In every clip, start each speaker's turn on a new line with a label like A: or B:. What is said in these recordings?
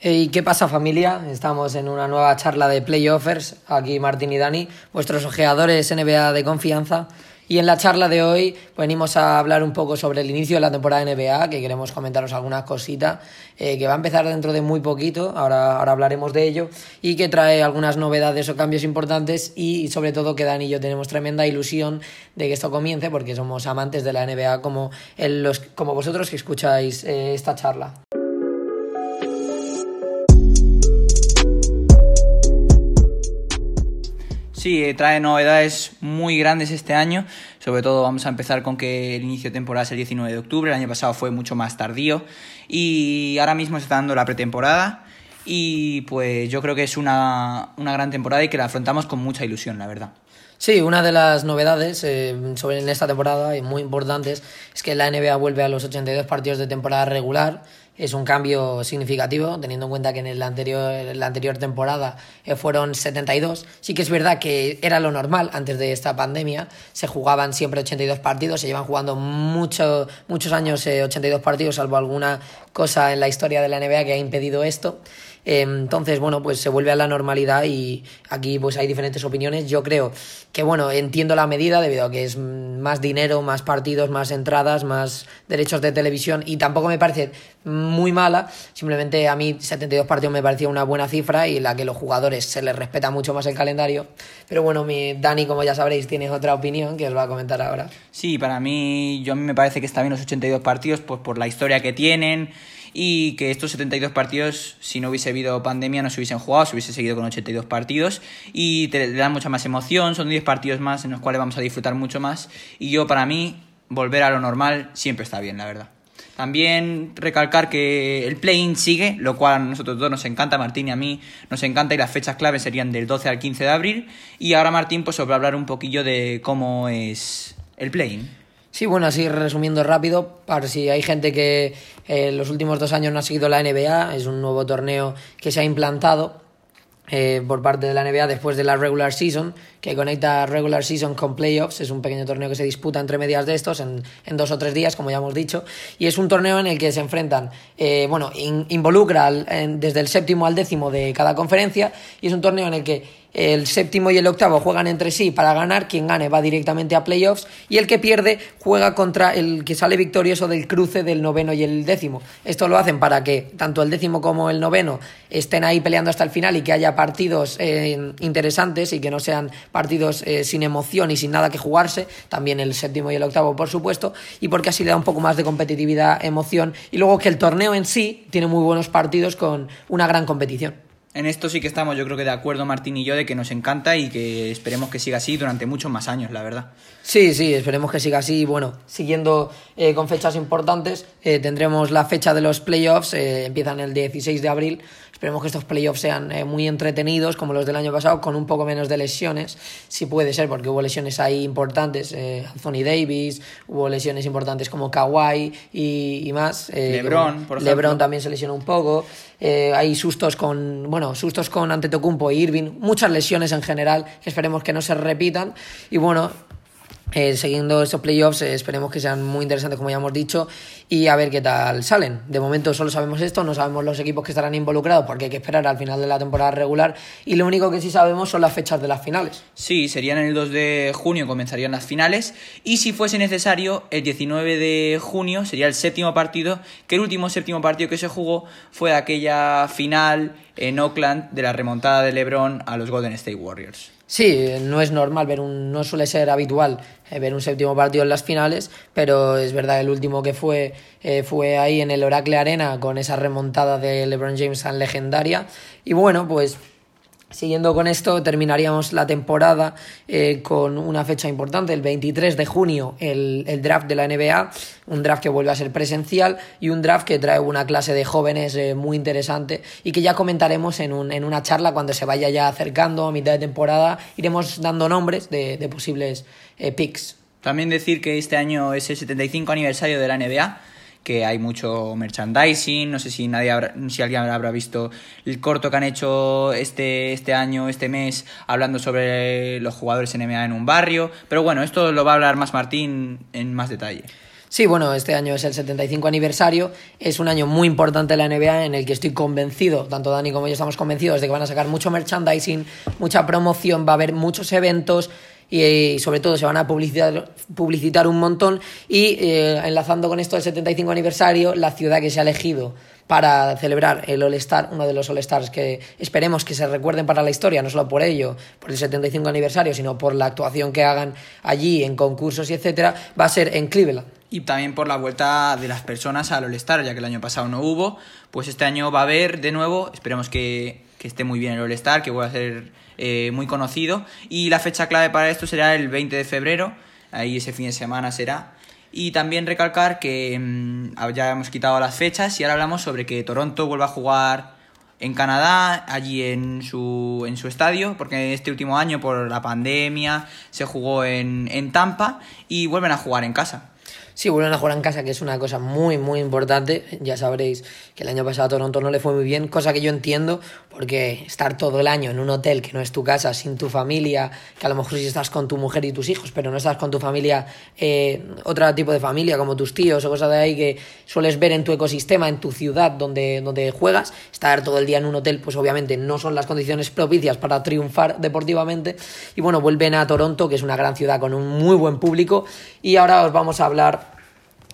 A: ¿Y qué pasa familia? Estamos en una nueva charla de Playoffers, aquí Martín y Dani, vuestros ojeadores NBA de confianza. Y en la charla de hoy venimos a hablar un poco sobre el inicio de la temporada de NBA, que queremos comentaros algunas cositas, eh, que va a empezar dentro de muy poquito, ahora, ahora hablaremos de ello, y que trae algunas novedades o cambios importantes y sobre todo que Dani y yo tenemos tremenda ilusión de que esto comience porque somos amantes de la NBA como, los, como vosotros que escucháis eh, esta charla.
B: Sí, eh, trae novedades muy grandes este año. Sobre todo vamos a empezar con que el inicio de temporada es el 19 de octubre. El año pasado fue mucho más tardío. Y ahora mismo se está dando la pretemporada. Y pues yo creo que es una, una gran temporada y que la afrontamos con mucha ilusión, la verdad.
A: Sí, una de las novedades eh, sobre en esta temporada y muy importantes es que la NBA vuelve a los 82 partidos de temporada regular es un cambio significativo, teniendo en cuenta que en la anterior, la anterior temporada eh, fueron 72. Sí que es verdad que era lo normal antes de esta pandemia, se jugaban siempre 82 partidos, se llevan jugando mucho, muchos años 82 eh, partidos, salvo alguna cosa en la historia de la NBA que ha impedido esto. Entonces, bueno, pues se vuelve a la normalidad y aquí pues hay diferentes opiniones. Yo creo que, bueno, entiendo la medida debido a que es más dinero, más partidos, más entradas, más derechos de televisión y tampoco me parece muy mala. Simplemente a mí 72 partidos me parecía una buena cifra y la que los jugadores se les respeta mucho más el calendario. Pero bueno, mi Dani, como ya sabréis, tiene otra opinión que os va a comentar ahora.
B: Sí, para mí, yo a mí me parece que está bien los 82 partidos pues por la historia que tienen y que estos 72 partidos, si no hubiese habido pandemia, no se hubiesen jugado, se hubiese seguido con 82 partidos y te dan mucha más emoción, son 10 partidos más en los cuales vamos a disfrutar mucho más y yo para mí volver a lo normal siempre está bien, la verdad. También recalcar que el play-in sigue, lo cual a nosotros dos nos encanta, Martín y a mí nos encanta y las fechas claves serían del 12 al 15 de abril. Y ahora Martín pues sobre hablar un poquillo de cómo es el play-in.
A: Sí, bueno, así resumiendo rápido, para si hay gente que en eh, los últimos dos años no ha seguido la NBA, es un nuevo torneo que se ha implantado eh, por parte de la NBA después de la regular season, que conecta regular season con playoffs. Es un pequeño torneo que se disputa entre medias de estos en, en dos o tres días, como ya hemos dicho. Y es un torneo en el que se enfrentan, eh, bueno, involucra desde el séptimo al décimo de cada conferencia. Y es un torneo en el que el séptimo y el octavo juegan entre sí para ganar, quien gane va directamente a playoffs y el que pierde juega contra el que sale victorioso del cruce del noveno y el décimo. Esto lo hacen para que tanto el décimo como el noveno estén ahí peleando hasta el final y que haya partidos eh, interesantes y que no sean partidos eh, sin emoción y sin nada que jugarse, también el séptimo y el octavo por supuesto, y porque así le da un poco más de competitividad, emoción y luego que el torneo en sí tiene muy buenos partidos con una gran competición.
B: En esto sí que estamos, yo creo que de acuerdo Martín y yo, de que nos encanta y que esperemos que siga así durante muchos más años, la verdad.
A: Sí, sí, esperemos que siga así. Bueno, siguiendo eh, con fechas importantes, eh, tendremos la fecha de los playoffs, eh, empiezan el 16 de abril. Esperemos que estos playoffs sean muy entretenidos, como los del año pasado, con un poco menos de lesiones, si puede ser, porque hubo lesiones ahí importantes, Anthony Davis, hubo lesiones importantes como Kawhi y, más.
B: LeBron, por
A: ejemplo. LeBron también se lesionó un poco. hay sustos con, bueno, sustos con Antetokounmpo e Irving, muchas lesiones en general, que esperemos que no se repitan. Y bueno, eh, siguiendo estos playoffs, eh, esperemos que sean muy interesantes, como ya hemos dicho, y a ver qué tal salen. De momento solo sabemos esto, no sabemos los equipos que estarán involucrados porque hay que esperar al final de la temporada regular, y lo único que sí sabemos son las fechas de las finales.
B: Sí, serían el 2 de junio comenzarían las finales, y si fuese necesario, el 19 de junio sería el séptimo partido, que el último séptimo partido que se jugó fue aquella final en Oakland de la remontada de LeBron a los Golden State Warriors.
A: Sí, no es normal ver un, no suele ser habitual ver un séptimo partido en las finales, pero es verdad el último que fue eh, fue ahí en el Oracle Arena con esa remontada de LeBron James tan legendaria. Y bueno pues Siguiendo con esto, terminaríamos la temporada eh, con una fecha importante, el 23 de junio, el, draft de la NBA, un draft que vuelve a ser presencial y un draft que trae una clase de jóvenes eh, muy interesante y que ya comentaremos en, un, en, una charla cuando se vaya ya acercando a mitad de temporada, iremos dando nombres de, de posibles eh, picks.
B: También decir que este año es el 75 aniversario de la NBA que hay mucho merchandising, no sé si nadie si alguien habrá visto el corto que han hecho este, este año, este mes, hablando sobre los jugadores NBA en un barrio, pero bueno, esto lo va a hablar más Martín en más detalle.
A: Sí, bueno, este año es el 75 aniversario, es un año muy importante de la NBA en el que estoy convencido, tanto Dani como yo estamos convencidos de que van a sacar mucho merchandising, mucha promoción, va a haber muchos eventos y, sobre todo se van a publicitar, publicitar un montón y eh, enlazando con esto del 75 aniversario, la ciudad que se ha elegido para celebrar el All-Star, uno de los All-Stars que esperemos que se recuerden para la historia, no solo por ello, por el 75 aniversario, sino por la actuación que hagan allí en concursos y etcétera, va a ser en Cleveland.
B: Y también por la vuelta de las personas al All-Star, ya que el año pasado no hubo, pues este año va a haber de nuevo, esperemos que, que esté muy bien el All-Star, que vuelva a ser eh, muy conocido. Y la fecha clave para esto será el 20 de febrero, ahí ese fin de semana será. Y también recalcar que mm, ya hemos quitado las fechas y ahora hablamos sobre que Toronto vuelva a jugar en Canadá, allí en su, en su estadio, porque este último año por la pandemia se jugó en, en Tampa y vuelven a jugar en casa.
A: Sí, vuelven a jugar en casa, que es una cosa muy, muy importante. Ya sabréis que el año pasado a Toronto no le fue muy bien, cosa que yo entiendo, porque estar todo el año en un hotel que no es tu casa, sin tu familia, que a lo mejor sí estás con tu mujer y tus hijos, pero no estás con tu familia, eh, otro tipo de familia, como tus tíos o cosas de ahí que sueles ver en tu ecosistema, en tu ciudad donde, donde juegas, estar todo el día en un hotel, pues obviamente no son las condiciones propicias para triunfar deportivamente. Y bueno, vuelven a Toronto, que es una gran ciudad con un muy buen público, y ahora os vamos a hablar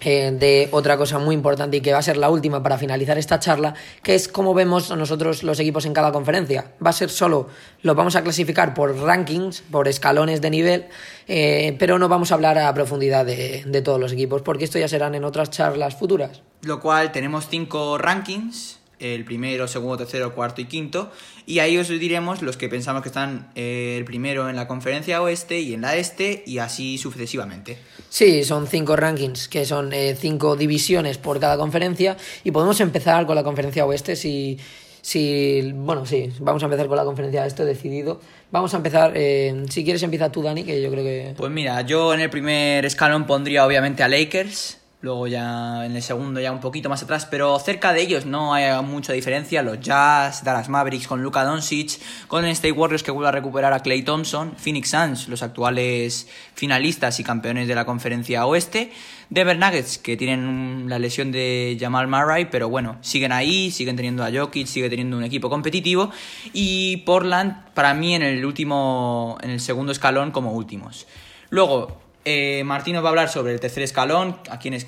A: eh, de otra cosa muy importante y que va a ser la última para finalizar esta charla, que es cómo vemos nosotros los equipos en cada conferencia. Va a ser solo, lo vamos a clasificar por rankings, por escalones de nivel, eh, pero no vamos a hablar a profundidad de, de todos los equipos, porque esto ya serán en otras charlas futuras.
B: Lo cual tenemos cinco rankings el primero, segundo, tercero, cuarto y quinto. Y ahí os diremos los que pensamos que están eh, el primero en la conferencia oeste y en la este y así sucesivamente.
A: Sí, son cinco rankings, que son eh, cinco divisiones por cada conferencia. Y podemos empezar con la conferencia oeste si... Si, bueno, sí, vamos a empezar con la conferencia esto decidido. Vamos a empezar, eh, si quieres empieza tú, Dani, que yo creo que...
B: Pues mira, yo en el primer escalón pondría obviamente a Lakers, Luego ya en el segundo ya un poquito más atrás, pero cerca de ellos no hay mucha diferencia. Los Jazz, Dallas Mavericks con Luka Doncic, con State Warriors que vuelve a recuperar a Clay Thompson, Phoenix Suns, los actuales finalistas y campeones de la conferencia oeste, Denver Nuggets que tienen la lesión de Jamal Murray, pero bueno, siguen ahí, siguen teniendo a Jokic, sigue teniendo un equipo competitivo y Portland para mí en el último en el segundo escalón como últimos. Luego, eh, Martín nos va a hablar sobre el tercer escalón, a quienes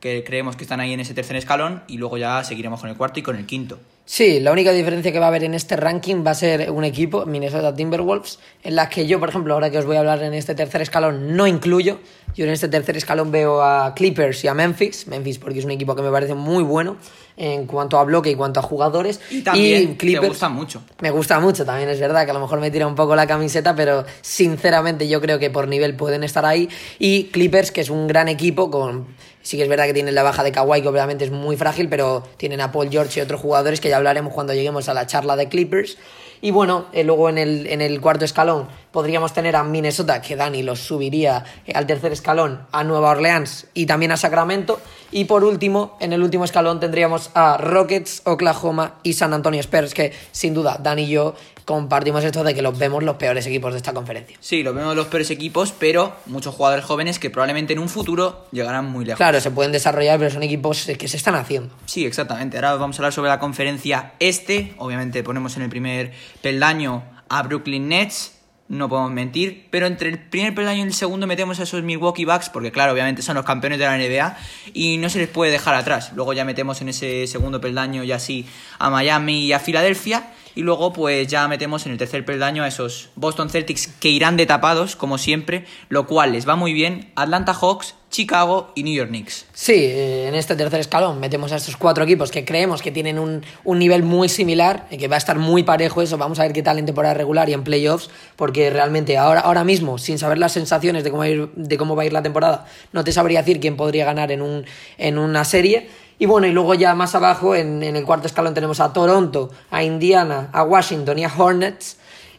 B: que creemos que están ahí en ese tercer escalón, y luego ya seguiremos con el cuarto y con el quinto.
A: Sí, la única diferencia que va a haber en este ranking va a ser un equipo, Minnesota Timberwolves, en la que yo, por ejemplo, ahora que os voy a hablar en este tercer escalón, no incluyo. Yo en este tercer escalón veo a Clippers y a Memphis. Memphis porque es un equipo que me parece muy bueno en cuanto a bloque y cuanto a jugadores.
B: Y también Clippers, me gusta mucho.
A: Me gusta mucho, también es verdad que a lo mejor me tira un poco la camiseta, pero sinceramente yo creo que por nivel pueden estar ahí. Y Clippers, que es un gran equipo con Sí que es verdad que tienen la baja de Kawhi, que obviamente es muy frágil, pero tienen a Paul George y otros jugadores que ya hablaremos cuando lleguemos a la charla de Clippers. Y bueno, eh, luego en el, en el cuarto escalón podríamos tener a Minnesota, que Dani los subiría eh, al tercer escalón, a Nueva Orleans y también a Sacramento. Y por último, en el último escalón tendríamos a Rockets, Oklahoma y San Antonio Spurs, que sin duda Dani y yo compartimos esto de que los vemos los peores equipos de esta conferencia.
B: Sí, los vemos los peores equipos, pero muchos jugadores jóvenes que probablemente en un futuro llegarán muy lejos.
A: Claro, se pueden desarrollar, pero son equipos que se están haciendo.
B: Sí, exactamente. Ahora vamos a hablar sobre la conferencia este. Obviamente ponemos en el primer peldaño a Brooklyn Nets, no podemos mentir, pero entre el primer peldaño y el segundo metemos a esos Milwaukee Bucks, porque claro, obviamente son los campeones de la NBA y no se les puede dejar atrás. Luego ya metemos en ese segundo peldaño y así a Miami y a Filadelfia y luego pues ya metemos en el tercer peldaño a esos Boston Celtics que irán de tapados, como siempre, lo cual les va muy bien. Atlanta Hawks, Chicago y New York Knicks.
A: Sí, eh, en este tercer escalón metemos a estos cuatro equipos que creemos que tienen un, un, nivel muy similar y que va a estar muy parejo eso. Vamos a ver qué tal en temporada regular y en playoffs, porque realmente ahora, ahora mismo, sin saber las sensaciones de cómo, ir, de cómo va a ir la temporada, no te sabría decir quién podría ganar en, un, en una serie y bueno, y luego ya más abajo, en, el cuarto escalón, tenemos a Toronto, a Indiana, a Washington y a Hornets.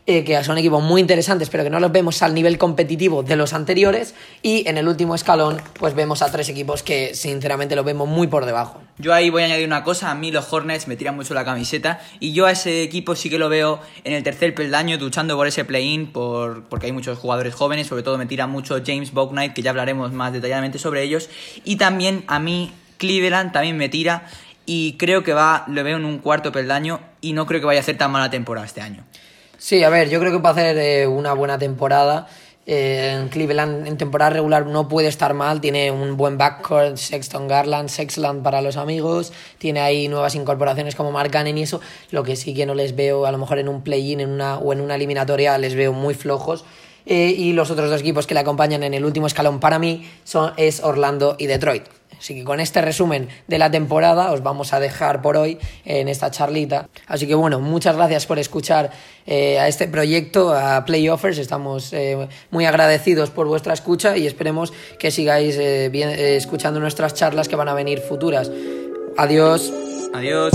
A: eh, que son equipos muy interesantes, pero que no los vemos al nivel competitivo de los anteriores. Y en el último escalón, pues vemos a tres equipos que sinceramente los vemos muy por debajo.
B: Yo ahí voy a añadir una cosa, a mí los Hornets me tiran mucho la camiseta y yo a ese equipo sí que lo veo en el tercer peldaño luchando por ese play-in por, porque hay muchos jugadores jóvenes, sobre todo me tira mucho James Bouknight, que ya hablaremos más detalladamente sobre ellos, y también a mí Cleveland también me tira y creo que va, lo veo en un cuarto peldaño y no creo que vaya a hacer tan mala temporada este año.
A: Sí, a ver, yo creo que va a hacer eh, una buena temporada. Eh, en Cleveland en temporada regular no puede estar mal, tiene un buen backcourt, Sexton Garland, Sexland para los amigos, tiene ahí nuevas incorporaciones como Mark Cannon y eso, lo que sí que no les veo a lo mejor en un play-in en una, o en una eliminatoria les veo muy flojos. Eh, y los otros dos equipos que le acompañan en el último escalón para mí son, es Orlando y Detroit. Así que con este resumen de la temporada os vamos a dejar por hoy en esta charlita. Así que bueno, muchas gracias por escuchar eh, a este proyecto, a Playoffers. Estamos eh, muy agradecidos por vuestra escucha y esperemos que sigáis escuchando nuestras charlas que van a venir futuras. Adiós.
B: Adiós.